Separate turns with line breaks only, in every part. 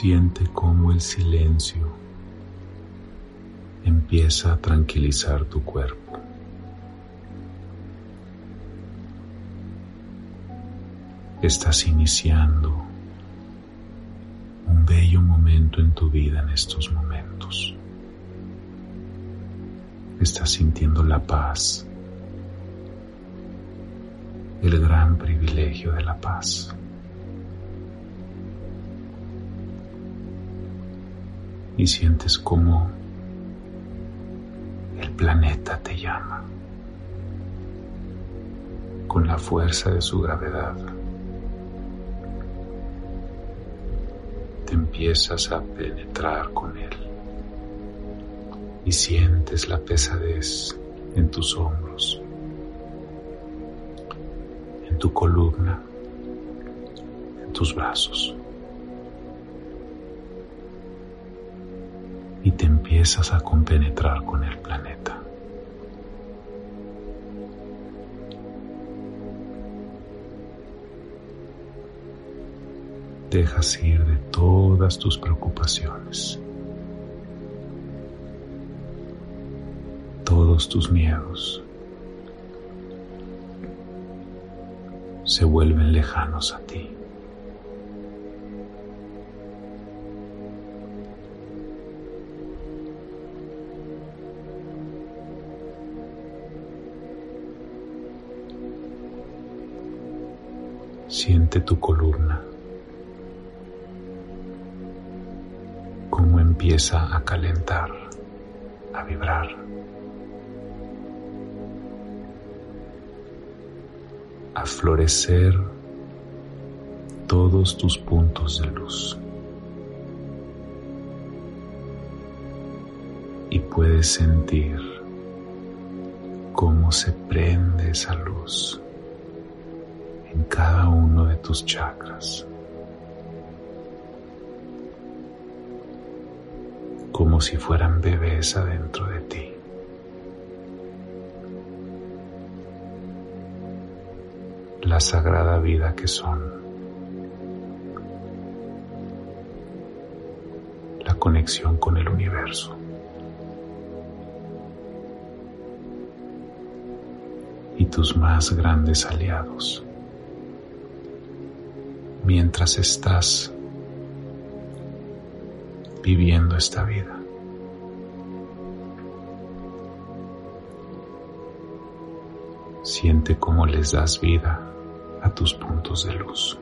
Siente cómo el silencio empieza a tranquilizar tu cuerpo. Estás iniciando un bello momento en tu vida en estos momentos. Estás sintiendo la paz, el gran privilegio de la paz. Y sientes como el planeta te llama con la fuerza de su gravedad. Te empiezas a penetrar con él y sientes la pesadez en tus hombros, en tu columna, en tus brazos. Empiezas a compenetrar con el planeta. Dejas ir de todas tus preocupaciones. todos tus miedos se vuelven lejanos a ti. Siente tu columna, cómo empieza a calentar, a vibrar. a florecer todos tus puntos de luz. Y puedes sentir cómo se prende esa luz en cada uno de tus chakras. Como si fueran bebés adentro de ti. la sagrada vida que son. La conexión con el universo. Y tus más grandes aliados. Mientras estás viviendo esta vida. Siente cómo les das vida a tus puntos de luz.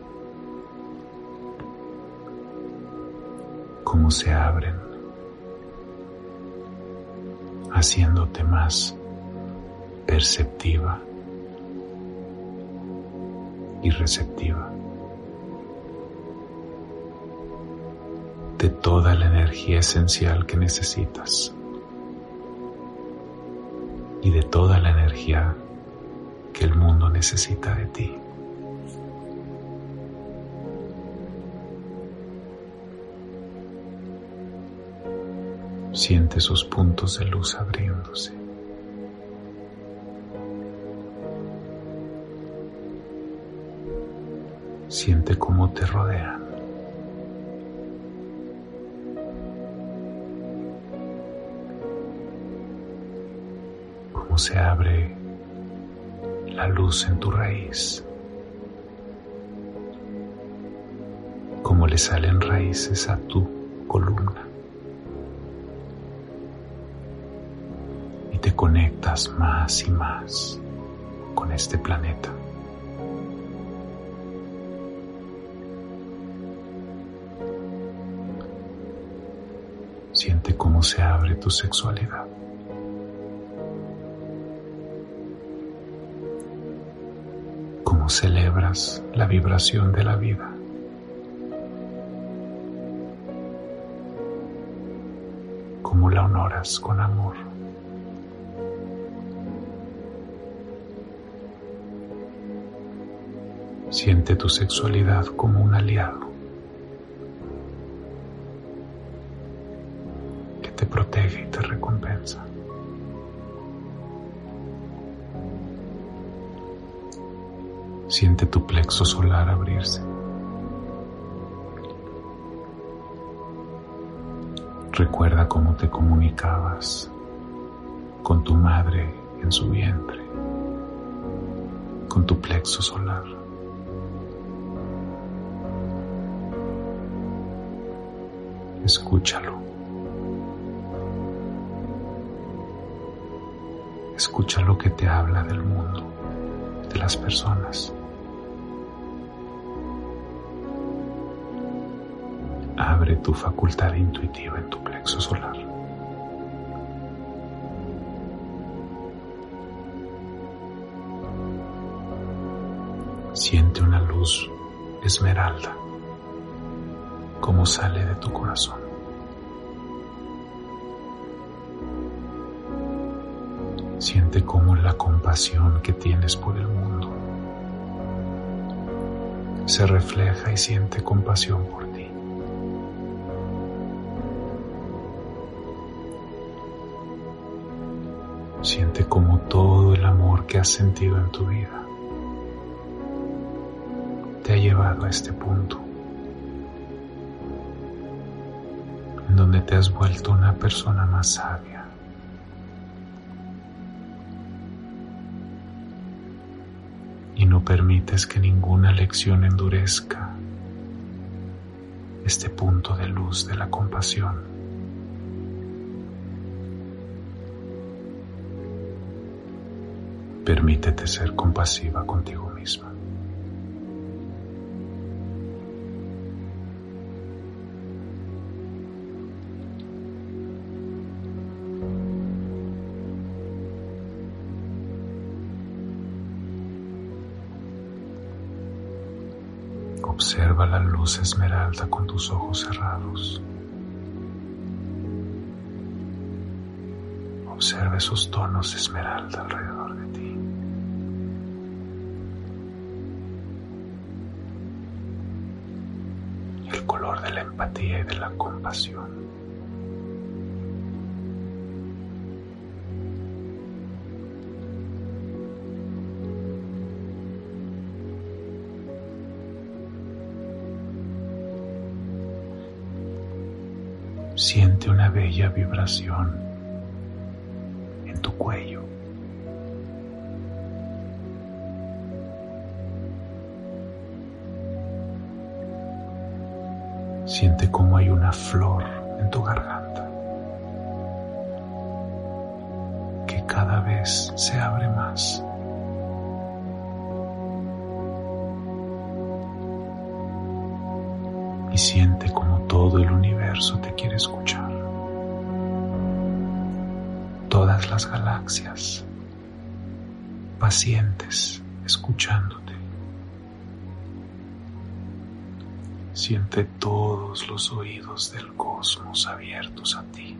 Cómo se abren, haciéndote más perceptiva y receptiva de toda la energía esencial que necesitas y de toda la energía que el mundo necesita de ti. Siente sus puntos de luz abriéndose. Siente cómo te rodean. Se abre la luz en tu raíz. Cómo le salen raíces a tu columna. conectas más y más con este planeta. Siente cómo se abre tu sexualidad. Celebras la vibración de la vida. Cómo la honoras con amor. Siente tu sexualidad como un aliado Siente tu plexo solar abrirse. Recuerda cómo te comunicabas con tu madre en su vientre, con tu plexo solar. Escúchalo. Escucha lo que te habla del mundo, de las personas. Tu facultad intuitiva en tu plexo solar. Siente una luz esmeralda como sale de tu corazón. Siente cómo la compasión que tienes por el mundo se refleja y siente compasión por Siente como todo el amor que has sentido en tu vida te ha llevado a este punto en donde te has vuelto una persona más sabia. Y no permites que ninguna lección endurezca este punto de luz de la compasión. Permítete ser compasiva contigo misma. Observa la luz esmeralda con tus ojos cerrados. Observa esos tonos esmeralda alrededor color de la empatía y de la compasión. Siente una bella vibración en tu cuello. Siente como hay una flor en tu garganta que cada vez se abre más. Y siente como todo el universo te quiere escuchar. Todas las galaxias pacientes escuchándote. Siente los oídos del cosmos abiertos a ti,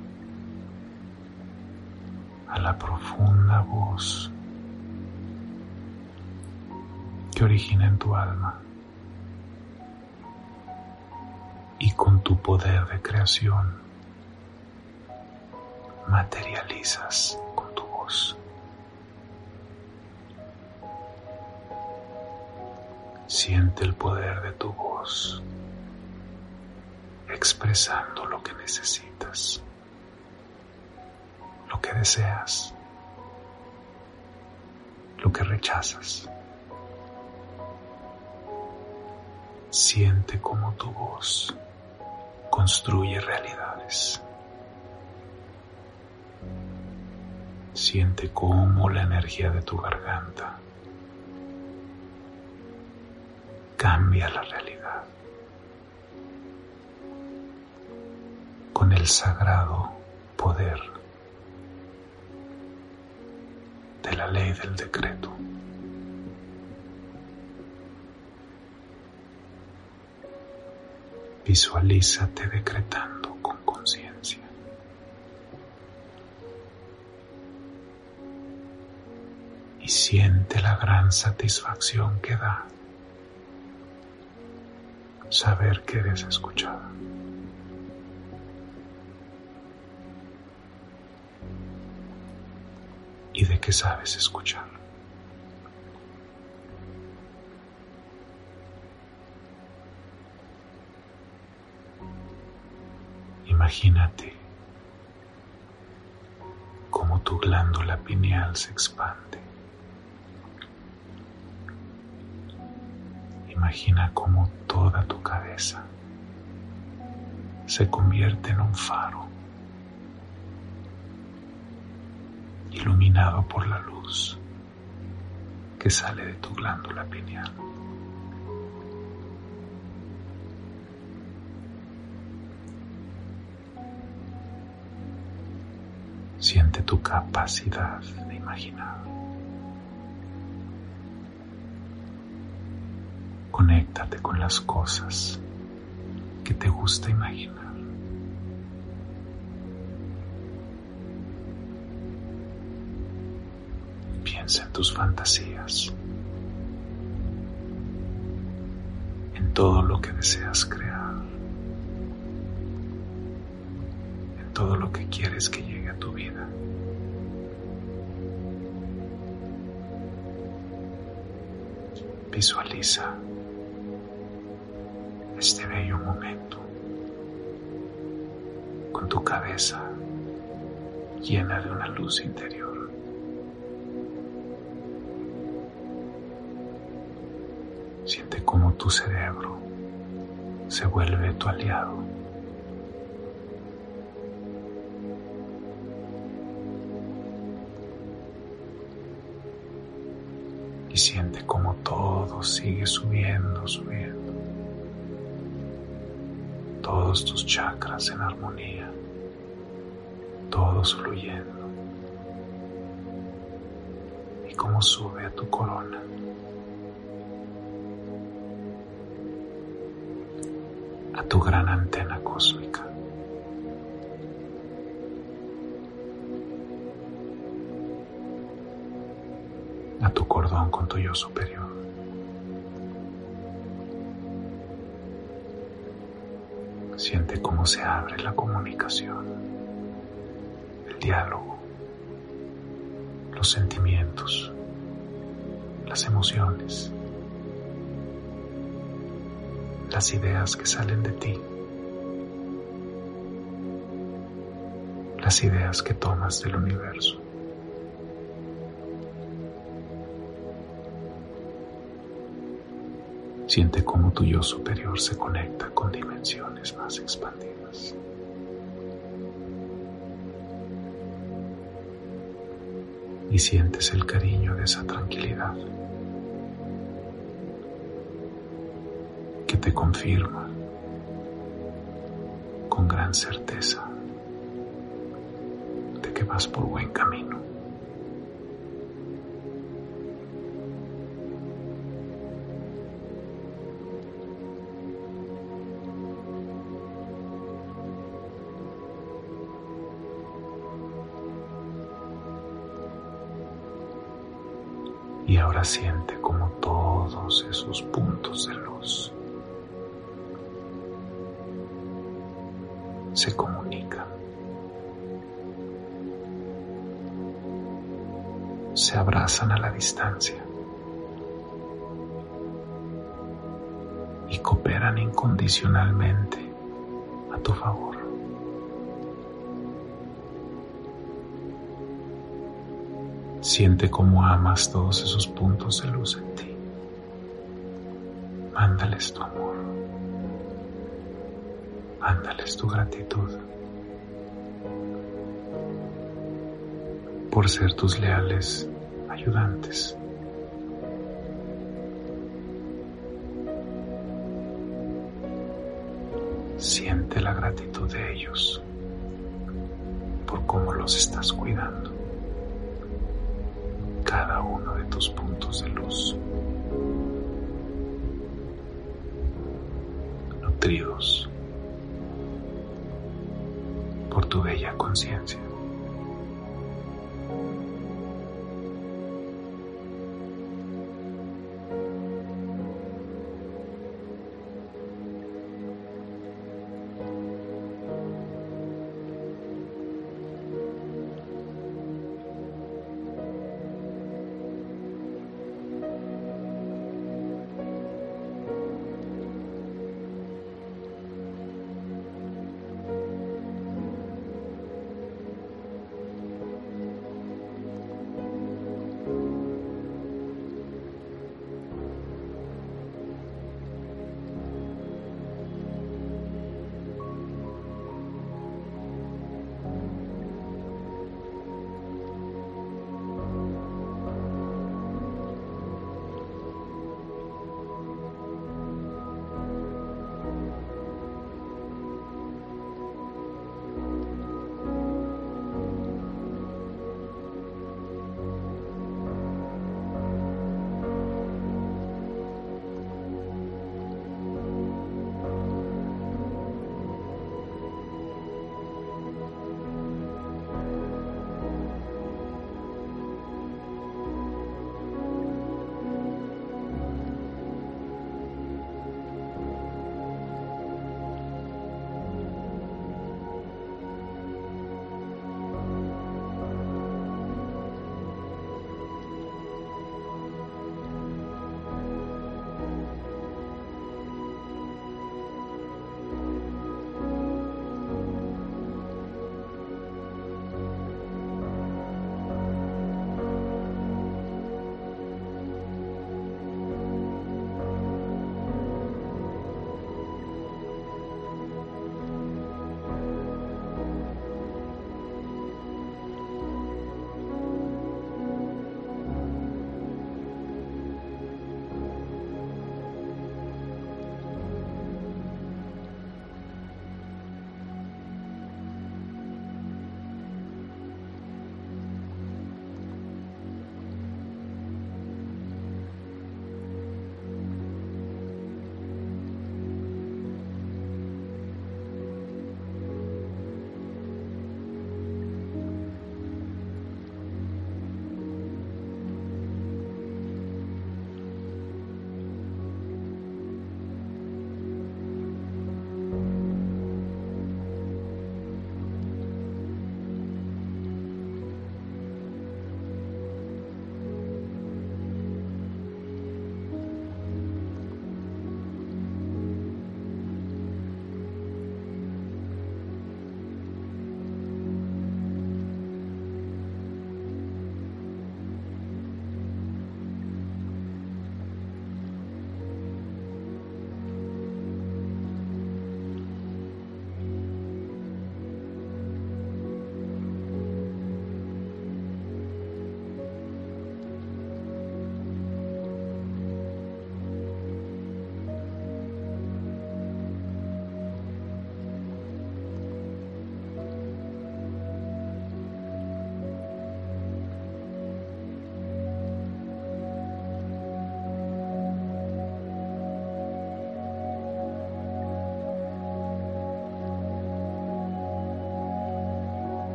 a la profunda voz que origina en tu alma. Y con tu poder de creación materializas con tu voz. Siente el poder de tu voz expresando lo que necesitas, lo que deseas, lo que rechazas. Siente como tu voz construye realidades. Siente cómo la energía de tu garganta cambia la realidad. Con el sagrado poder de la ley del decreto. Visualízate decretando con conciencia. Y siente la gran satisfacción que da saber que eres escuchado. que sabes escuchar. Imagínate cómo tu glándula pineal se expande. Imagina cómo toda tu cabeza se convierte en un faro iluminado por la luz que sale de tu glándula pineal. Siente tu capacidad de imaginar. Conéctate con las cosas que te gusta imaginar. En tus fantasías, en todo lo que deseas crear, en todo lo que quieres que llegue a tu vida. Visualiza este bello momento con tu cabeza llena de una luz interior. Siente cómo tu cerebro se vuelve tu aliado. Y siente cómo todo sigue subiendo, subiendo todos tus chakras en armonía, todos fluyendo. Y cómo sube a tu corona. A tu gran antena cósmica. A tu cordón con tu yo superior. Siente cómo se abre la comunicación, el diálogo, los sentimientos, las emociones, las ideas que salen de ti, las ideas que tomas del universo. Siente cómo tu yo superior se conecta con dimensiones más expandidas. Y sientes el cariño de esa tranquilidad confirma con gran certeza de que vas por buen camino. Y ahora siente se abrazan a la distancia y cooperan incondicionalmente a tu favor. Siente cómo amas todos esos puntos de luz en ti. Mándales tu amor. Mándales tu gratitud por ser tus leales ayudantes. Siente la gratitud de ellos por cómo los estás cuidando cada uno de tus puntos de luz, nutridos por tu bella conciencia.